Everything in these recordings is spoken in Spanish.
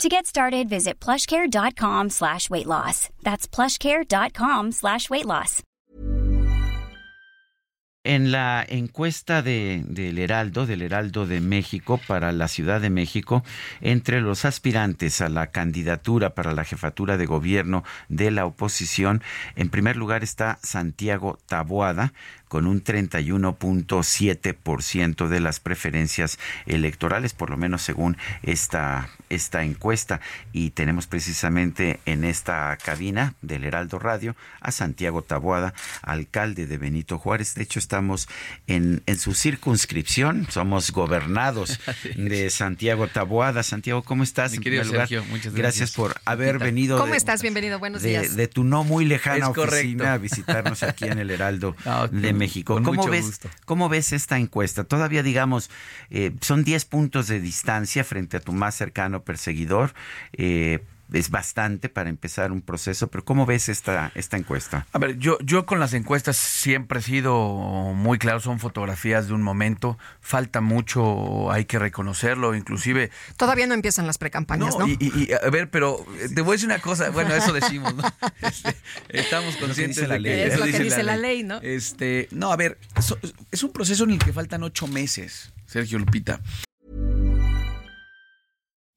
To get started, visit plushcare.com slash weight loss. That's plushcare.com slash weight loss. En la encuesta de, del Heraldo, del Heraldo de México para la Ciudad de México, entre los aspirantes a la candidatura para la jefatura de gobierno de la oposición, en primer lugar está Santiago Taboada, con un 31.7% de las preferencias electorales, por lo menos según esta, esta encuesta. Y tenemos precisamente en esta cabina del Heraldo Radio a Santiago Taboada, alcalde de Benito Juárez. De hecho, estamos en, en su circunscripción, somos gobernados de Santiago Taboada. Santiago, ¿cómo estás? Mi querido Sergio, muchas gracias. por haber venido. ¿Cómo de- estás? Bienvenido, buenos de, días. de tu no muy lejana Es correcto. oficina a visitarnos aquí en el Heraldo No, de México. con ¿Cómo mucho ves, gusto. ¿Cómo ves esta encuesta? Todavía, digamos, eh, son 10 puntos de distancia frente a tu más cercano perseguidor. Eh, es bastante para empezar un proceso, pero ¿cómo ves esta, esta encuesta? A ver, yo, yo con las encuestas siempre he sido muy claro, son fotografías de un momento, falta mucho, hay que reconocerlo, inclusive... Todavía no empiezan las precampañas, ¿no? y, y- y, a ver, pero eh, te voy a decir una cosa, bueno, eso decimos, ¿no? Este, estamos conscientes la de ley. que Es lo que dice la ley, ¿no? Este, no, a ver, so- es un proceso en el que faltan ocho meses, Sergio Lupita.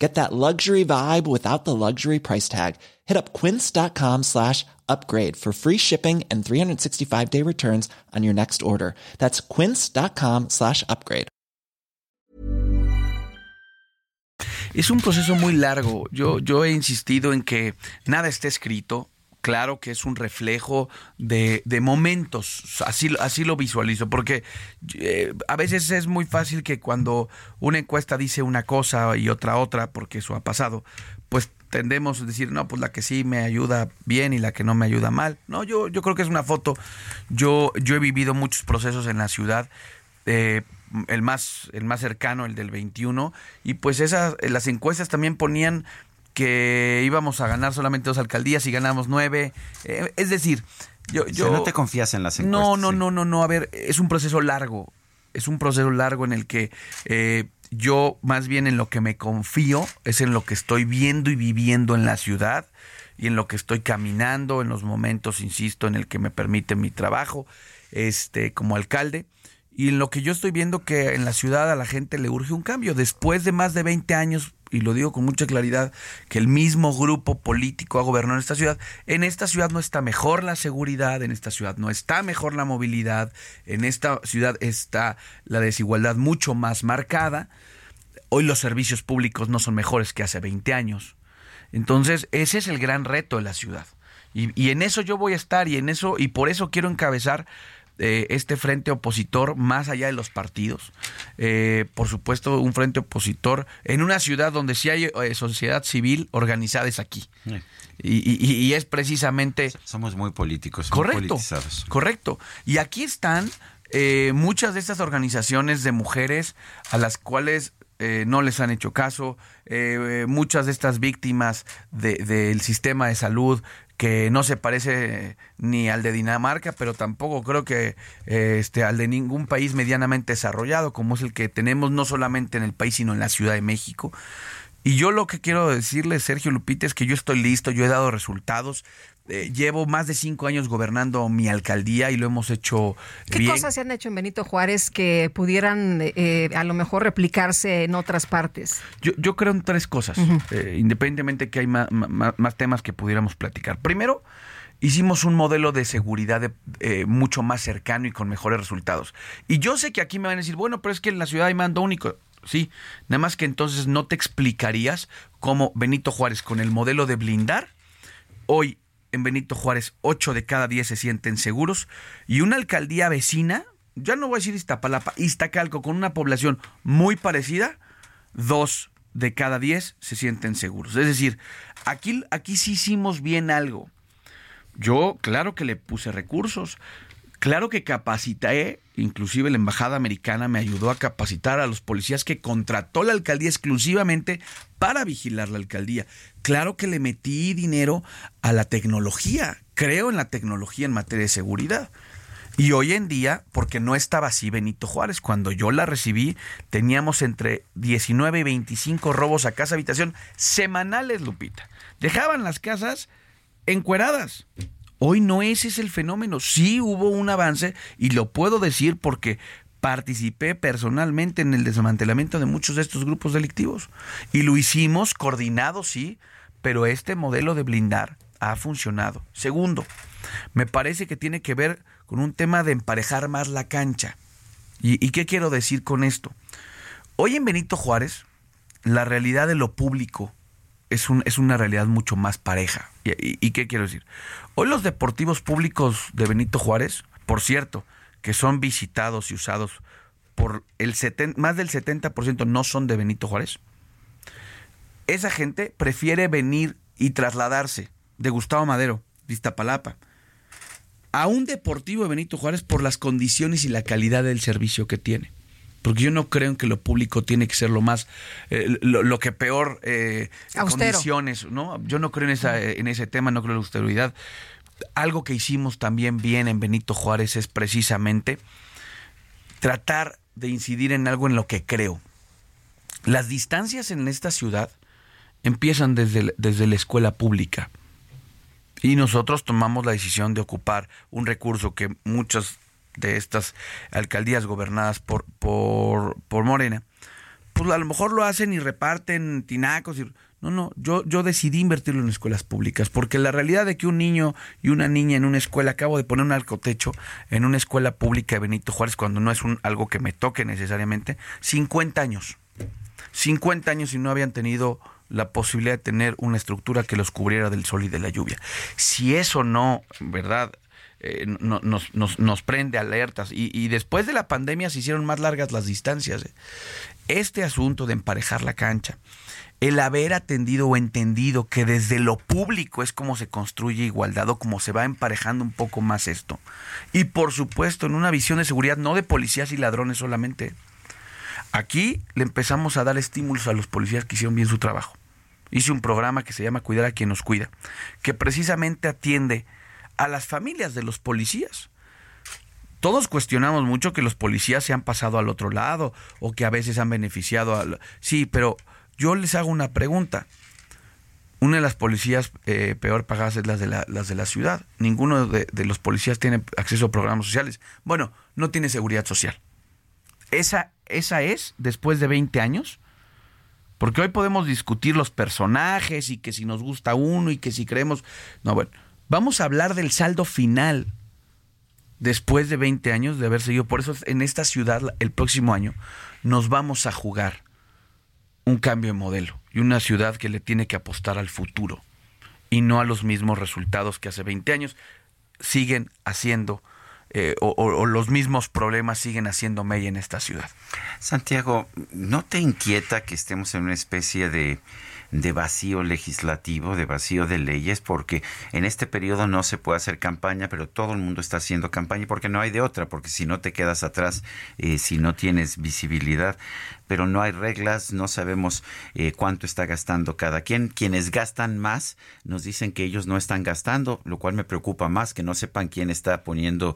Get that luxury vibe without the luxury price tag. Hit up quince.com slash upgrade for free shipping and 365 day returns on your next order. That's quince.com slash upgrade. Es un proceso muy largo. Yo, yo he insistido en que nada está escrito. Claro que es un reflejo de, de momentos, así, así lo visualizo, porque eh, a veces es muy fácil que cuando una encuesta dice una cosa y otra otra, porque eso ha pasado, pues tendemos a decir, no, pues la que sí me ayuda bien y la que no me ayuda mal. No, yo, yo creo que es una foto. Yo, yo he vivido muchos procesos en la ciudad. eh, el más el más cercano, el del 21, y pues esas las encuestas también ponían que íbamos a ganar solamente dos alcaldías y ganamos nueve. Eh, es decir, yo, O sea, yo no te confías en las encuestas. no, no, sí. no, no, no. A ver, es un proceso largo. Es un proceso largo en el que eh, yo más bien en lo que me confío es en lo que estoy viendo y viviendo en la ciudad y en lo que estoy caminando, en los momentos, insisto, en el que me permite mi trabajo este, como alcalde. Y en lo que yo estoy viendo que en la ciudad a la gente le urge un cambio. Después de más de 20 años, y lo digo con mucha claridad, que el mismo grupo político ha gobernado en esta ciudad, en esta ciudad no está mejor la seguridad, en esta ciudad no está mejor la movilidad, en esta ciudad está la desigualdad mucho más marcada. Hoy los servicios públicos no son mejores que hace 20 años. Entonces, ese es el gran reto de la ciudad. Y, y en eso yo voy a estar y en eso, y por eso quiero encabezar eh, este frente opositor más allá de los partidos. Eh, por supuesto, un frente opositor en una ciudad donde sí hay eh, sociedad civil organizada es aquí. Y, y- y es precisamente Somos muy políticos, Correcto, politizados. correcto. Y aquí están eh, muchas de estas organizaciones de mujeres a las cuales eh, no les han hecho caso, eh, muchas de estas víctimas de- del sistema de salud que no se parece ni al de Dinamarca, pero tampoco creo que eh, este, al de ningún país medianamente desarrollado, como es el que tenemos no solamente en el país, sino en la Ciudad de México. Y yo lo que quiero decirle, Sergio Lupita, es que yo estoy listo, yo he dado resultados. Eh, llevo más de cinco años gobernando mi alcaldía y lo hemos hecho ¿Qué bien. cosas se han hecho en Benito Juárez que pudieran eh, a lo mejor replicarse en otras partes? Yo, yo creo en tres cosas, eh, independientemente que hay más, temas que pudiéramos platicar. Primero, hicimos un modelo de seguridad de- eh, mucho más cercano y con mejores resultados. Y yo sé que aquí me van a decir, bueno, pero es que en la ciudad hay mando único. Sí, nada más que entonces no te explicarías cómo Benito Juárez con el modelo de blindar, hoy en Benito Juárez 8 de cada 10 se sienten seguros y una alcaldía vecina, ya no voy a decir Iztapalapa, Iztacalco con una población muy parecida, dos de cada 10 se sienten seguros. Es decir, aquí, aquí sí hicimos bien algo. Yo, claro que le puse recursos, claro que capacité, inclusive la embajada americana me ayudó a capacitar a los policías que contrató la alcaldía exclusivamente para vigilar la alcaldía. Claro que le metí dinero a la tecnología, creo en la tecnología en materia de seguridad. Y hoy en día, porque no estaba así Benito Juárez, cuando yo la recibí, teníamos entre 19 y 25 robos a casa habitación semanales, Lupita. Dejaban las casas encueradas. Hoy no ese es el fenómeno. Sí hubo un avance y lo puedo decir porque participé personalmente en el desmantelamiento de muchos de estos grupos delictivos. Y lo hicimos coordinado, sí, pero este modelo de blindar ha funcionado. Segundo, me parece que tiene que ver con un tema de emparejar más la cancha. ¿Y, qué quiero decir con esto? Hoy en Benito Juárez, la realidad de lo público es, un, es una realidad mucho más pareja. ¿Y, qué quiero decir? Hoy los deportivos públicos de Benito Juárez, por cierto, que son visitados y usados por el más del 70% no son de Benito Juárez. Esa gente prefiere venir y trasladarse de Gustavo Madero, de Iztapalapa, a un deportivo de Benito Juárez por las condiciones y la calidad del servicio que tiene. Porque yo no creo en que lo público tiene que ser lo más, eh, lo, que peor eh, condiciones, ¿no? Yo no creo en, esa, en ese tema, no creo en la austeridad. Algo que hicimos también bien en Benito Juárez es precisamente tratar de incidir en algo en lo que creo. Las distancias en esta ciudad empiezan desde, desde la escuela pública. Y nosotros tomamos la decisión de ocupar un recurso que muchas de estas alcaldías gobernadas por, por, por Morena, pues a lo mejor lo hacen y reparten tinacos. Y, no, no, yo, yo decidí invertirlo en escuelas públicas, porque la realidad de que un niño y una niña en una escuela, acabo de poner un alcotecho en una escuela pública de Benito Juárez, cuando no es un, algo que me toque necesariamente, 50 años. 50 años y no habían tenido la posibilidad de tener una estructura que los cubriera del sol y de la lluvia. Si eso no, ¿verdad? Eh, nos, nos, prende alertas y, después de la pandemia se hicieron más largas las distancias. ¿eh? Este asunto de emparejar la cancha, el haber atendido o entendido que desde lo público es como se construye igualdad o como se va emparejando un poco más esto. Y por supuesto en una visión de seguridad no de policías y ladrones solamente. Aquí le empezamos a dar estímulos a los policías que hicieron bien su trabajo hice un programa que se llama Cuidar a quien nos cuida, que precisamente atiende a las familias de los policías. Todos cuestionamos mucho que los policías se han pasado al otro lado o que a veces han beneficiado a... Sí, pero yo les hago una pregunta. Una de las policías eh, peor pagadas es las de la, las de la ciudad. Ninguno de, de los policías tiene acceso a programas sociales. Bueno, no tiene seguridad social. Esa, esa es, después de 20 años, porque hoy podemos discutir los personajes y que si nos gusta uno y que si creemos... No, bueno, vamos a hablar del saldo final después de 20 años de haber seguido. Por eso en esta ciudad el próximo año nos vamos a jugar un cambio de modelo y una ciudad que le tiene que apostar al futuro y no a los mismos resultados que hace 20 años siguen haciendo eh, o, los mismos problemas siguen haciendo mella en esta ciudad. Santiago, ¿no te inquieta que estemos en una especie de, de vacío legislativo, de vacío de leyes? Porque en este periodo no se puede hacer campaña, pero todo el mundo está haciendo campaña porque no hay de otra, porque si no te quedas atrás, eh, si no tienes visibilidad pero no hay reglas, no sabemos eh, cuánto está gastando cada quien. Quienes gastan más nos dicen que ellos no están gastando, lo cual me preocupa más, que no sepan quién está poniendo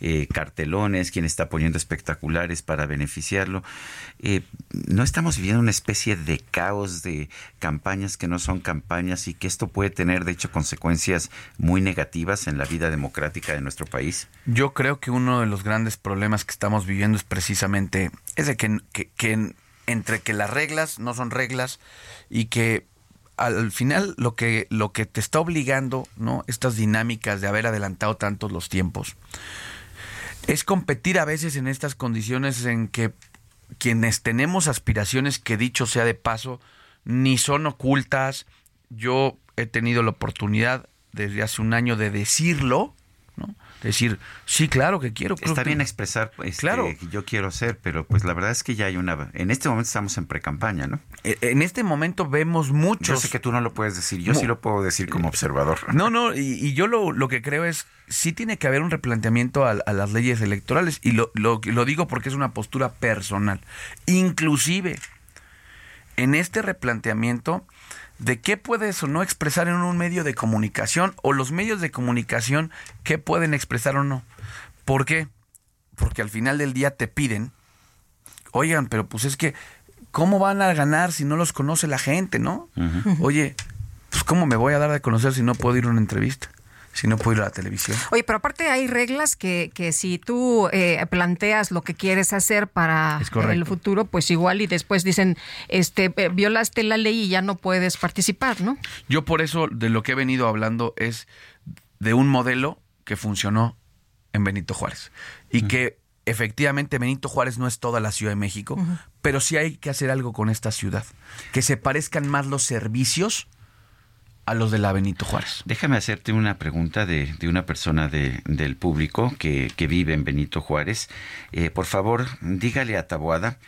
eh, cartelones, quién está poniendo espectaculares para beneficiarlo. No estamos viviendo una especie de caos de campañas que no son campañas y que esto puede tener, de hecho, consecuencias muy negativas en la vida democrática de nuestro país. Yo creo que uno de los grandes problemas que estamos viviendo es precisamente es de que, que, entre que las reglas no son reglas y que al final lo que, lo que te está obligando, ¿no? Estas dinámicas de haber adelantado tantos los tiempos, es competir a veces en estas condiciones en que quienes tenemos aspiraciones que dicho sea de paso, ni son ocultas. Yo he tenido la oportunidad desde hace un año de decirlo, ¿no? Decir, sí, claro que quiero. Está bien expresar, este, claro. yo quiero ser, pero pues la verdad es que ya hay una... En este momento estamos en pre-campaña, ¿no? E, en este momento vemos muchos... Yo sé que tú no lo puedes decir, yo sí lo puedo decir como observador. No, no, y, yo lo, lo, que creo es, sí tiene que haber un replanteamiento a, a las leyes electorales, y lo, lo, lo digo porque es una postura personal. Inclusive, en este replanteamiento de qué puedes o no expresar en un medio de comunicación o los medios de comunicación qué pueden expresar o no. ¿Por qué? Porque al final del día te piden, oigan, pero pues es que, ¿cómo van a ganar si no los conoce la gente, no? Oye, pues ¿cómo me voy a dar de conocer si no puedo ir a una entrevista? Si no puedo ir a la televisión. Oye, pero aparte hay reglas que, que si tú eh, planteas lo que quieres hacer para el futuro, pues igual y después dicen, este, eh, violaste la ley y ya no puedes participar, ¿no? Yo por eso de lo que he venido hablando es de un modelo que funcionó en Benito Juárez y que efectivamente Benito Juárez no es toda la Ciudad de México, pero sí hay que hacer algo con esta ciudad, que se parezcan más los servicios a los de la Benito Juárez. Déjame hacerte una pregunta de, de una persona de, del público que, que, vive en Benito Juárez. Eh, por favor, dígale a Taboada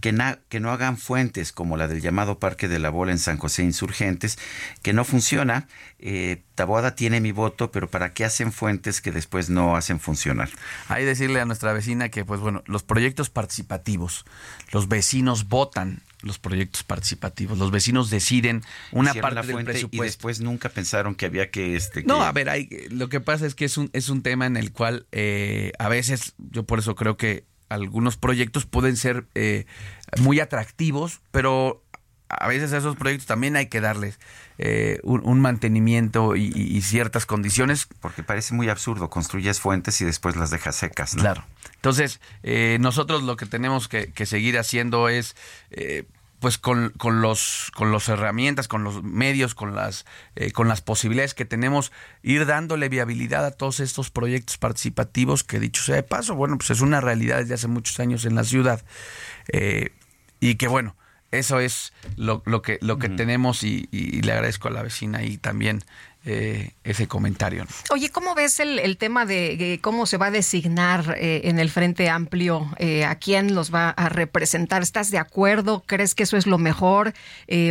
que, que no hagan fuentes como la del llamado Parque de la Bola en San José Insurgentes, que no funciona. Eh, Taboada tiene mi voto, pero ¿para qué hacen fuentes que después no hacen funcionar? Hay decirle a nuestra vecina que, pues bueno, los proyectos participativos, los vecinos votan los proyectos participativos. Los vecinos deciden una parte del presupuesto. Y después nunca pensaron que había que... Este, No, a ver, hay, lo que pasa es que es un, es un tema en el cual eh, a veces, yo por eso creo que algunos proyectos pueden ser eh, muy atractivos, pero a veces a esos proyectos también hay que darles eh, un, mantenimiento y, ciertas condiciones. Porque parece muy absurdo, construyes fuentes y después las dejas secas. ¿no? Claro. Entonces, eh, nosotros lo que tenemos que, seguir haciendo es... pues con, con, los con las herramientas, con los medios, con las con las posibilidades que tenemos, ir dándole viabilidad a todos estos proyectos participativos que dicho sea de paso, bueno, pues es una realidad desde hace muchos años en la ciudad y que bueno, eso es lo, que, lo que tenemos y, le agradezco a la vecina y también eh, ese comentario. Oye, ¿cómo ves el, tema de cómo se va a designar eh, en el Frente Amplio eh, a quién los va a representar? ¿Estás de acuerdo? ¿Crees que eso es lo mejor?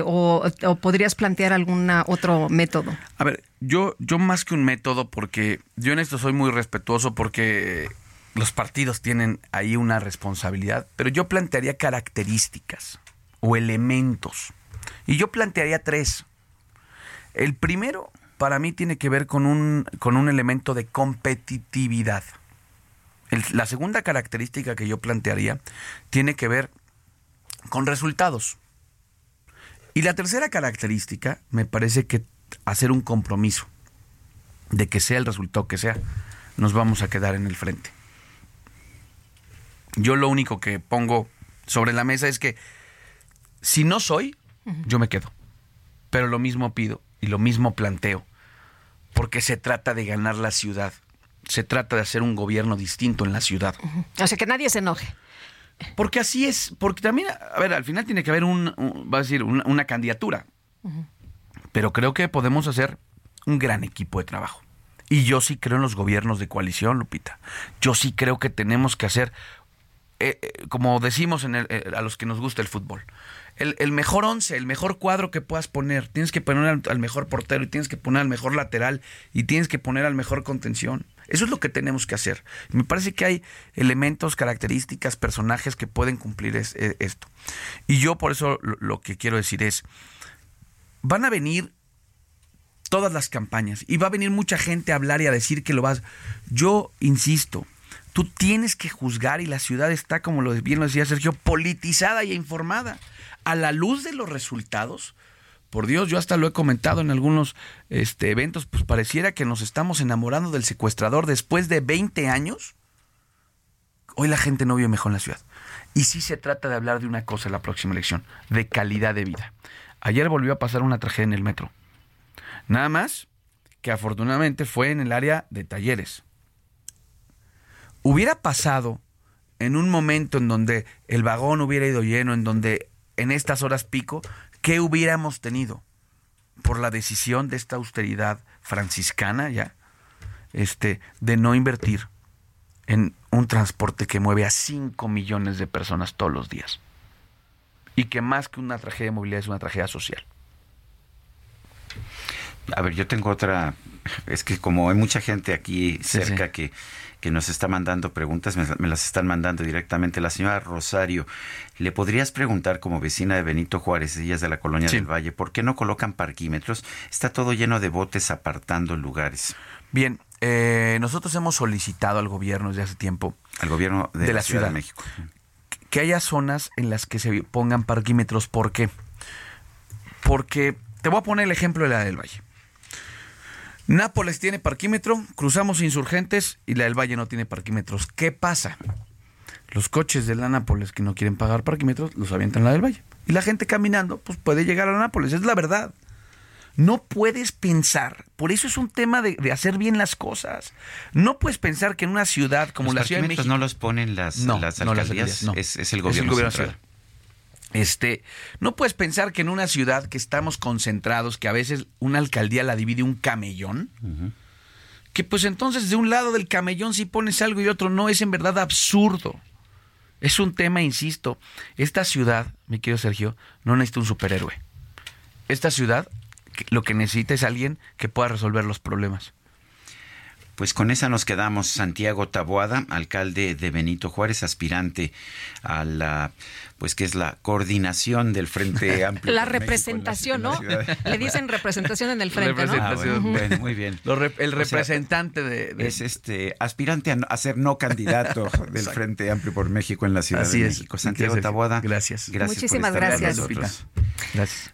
O, podrías plantear algún otro método? A ver, yo, yo más que un método, porque yo en esto soy muy respetuoso porque los partidos tienen ahí una responsabilidad, pero yo plantearía características o elementos. Y yo plantearía tres. El primero, para mí, tiene que ver con un, con un elemento de competitividad. la segunda característica que yo plantearía tiene que ver con resultados. Y la tercera característica me parece que hacer un compromiso de que sea el resultado que sea, nos vamos a quedar en el frente. Yo lo único que pongo sobre la mesa es que si no soy, yo me quedo. Pero lo mismo pido y lo mismo planteo, porque se trata de ganar la ciudad. Se trata de hacer un gobierno distinto en la ciudad. O sea, que nadie se enoje. Porque así es, porque también, a ver, al final tiene que haber un, va a decir, una, candidatura. Pero creo que podemos hacer un gran equipo de trabajo. Y yo sí creo en los gobiernos de coalición, Lupita. Yo sí creo que tenemos que hacer, eh, eh, como decimos en eh, a los que nos gusta el fútbol, el, mejor once, el mejor cuadro que puedas poner. Tienes que poner al, mejor portero y tienes que poner al mejor lateral y tienes que poner al mejor contención. Eso es lo que tenemos que hacer. Me parece que hay elementos, características, personajes que pueden cumplir e, esto. Y yo por eso lo, que quiero decir es, van a venir todas las campañas y va a venir mucha gente a hablar y a decir que lo vas. Yo insisto, tú tienes que juzgar y la ciudad está, como bien lo decía Sergio, politizada y informada a la luz de los resultados, por Dios, yo hasta lo he comentado en algunos este, eventos, pues pareciera que nos estamos enamorando del secuestrador después de 20 años. Hoy la gente no vive mejor en la ciudad. Y sí se trata de hablar de una cosa en la próxima elección, de calidad de vida. Ayer volvió a pasar una tragedia en el metro. Nada más que afortunadamente fue en el área de talleres. Hubiera pasado en un momento en donde el vagón hubiera ido lleno, en donde en estas horas pico, ¿qué hubiéramos tenido? Por la decisión de esta austeridad franciscana ya, este, de no invertir en un transporte que mueve a 5 millones de personas todos los días. Y que más que una tragedia de movilidad es una tragedia social. A ver, yo tengo otra. Es que como hay mucha gente aquí cerca Que, que nos está mandando preguntas, me, las están mandando directamente. La señora Rosario, ¿le podrías preguntar como vecina de Benito Juárez, ella es de la colonia del Valle, por qué no colocan parquímetros? Está todo lleno de botes apartando lugares. Bien, eh, nosotros hemos solicitado al gobierno desde hace tiempo. Al gobierno de, la, Ciudad, de México. Que haya zonas en las que se pongan parquímetros. ¿Por qué? Porque te voy a poner el ejemplo de la del Valle. Nápoles tiene parquímetro, cruzamos insurgentes y la del Valle no tiene parquímetros. ¿Qué pasa? Los coches de la Nápoles que no quieren pagar parquímetros los avientan en la del Valle. Y la gente caminando, pues puede llegar a Nápoles, es la verdad. No puedes pensar, por eso es un tema de, hacer bien las cosas. No puedes pensar que en una ciudad como la Ciudad de México. no los ponen las, las alcaldías, no, es, el gobierno, central. Este, no puedes pensar que en una ciudad que estamos concentrados, que a veces una alcaldía la divide un camellón, que pues entonces de un lado del camellón si pones algo y otro no, es en verdad absurdo. Es un tema, insisto, esta ciudad, mi querido Sergio, no necesita un superhéroe. Esta ciudad lo que necesita es alguien que pueda resolver los problemas. Pues con esa nos quedamos. Santiago Taboada, alcalde de Benito Juárez, aspirante a la, pues que es la coordinación del Frente Amplio. La representación, ¿no? Le dicen representación en el frente, ¿no? Ah, bueno, muy bien. el representante de, Es este aspirante a, ser no candidato del Frente Amplio por México en la Ciudad de México. Santiago Taboada. Gracias. Gracias Muchísimas gracias. Gracias.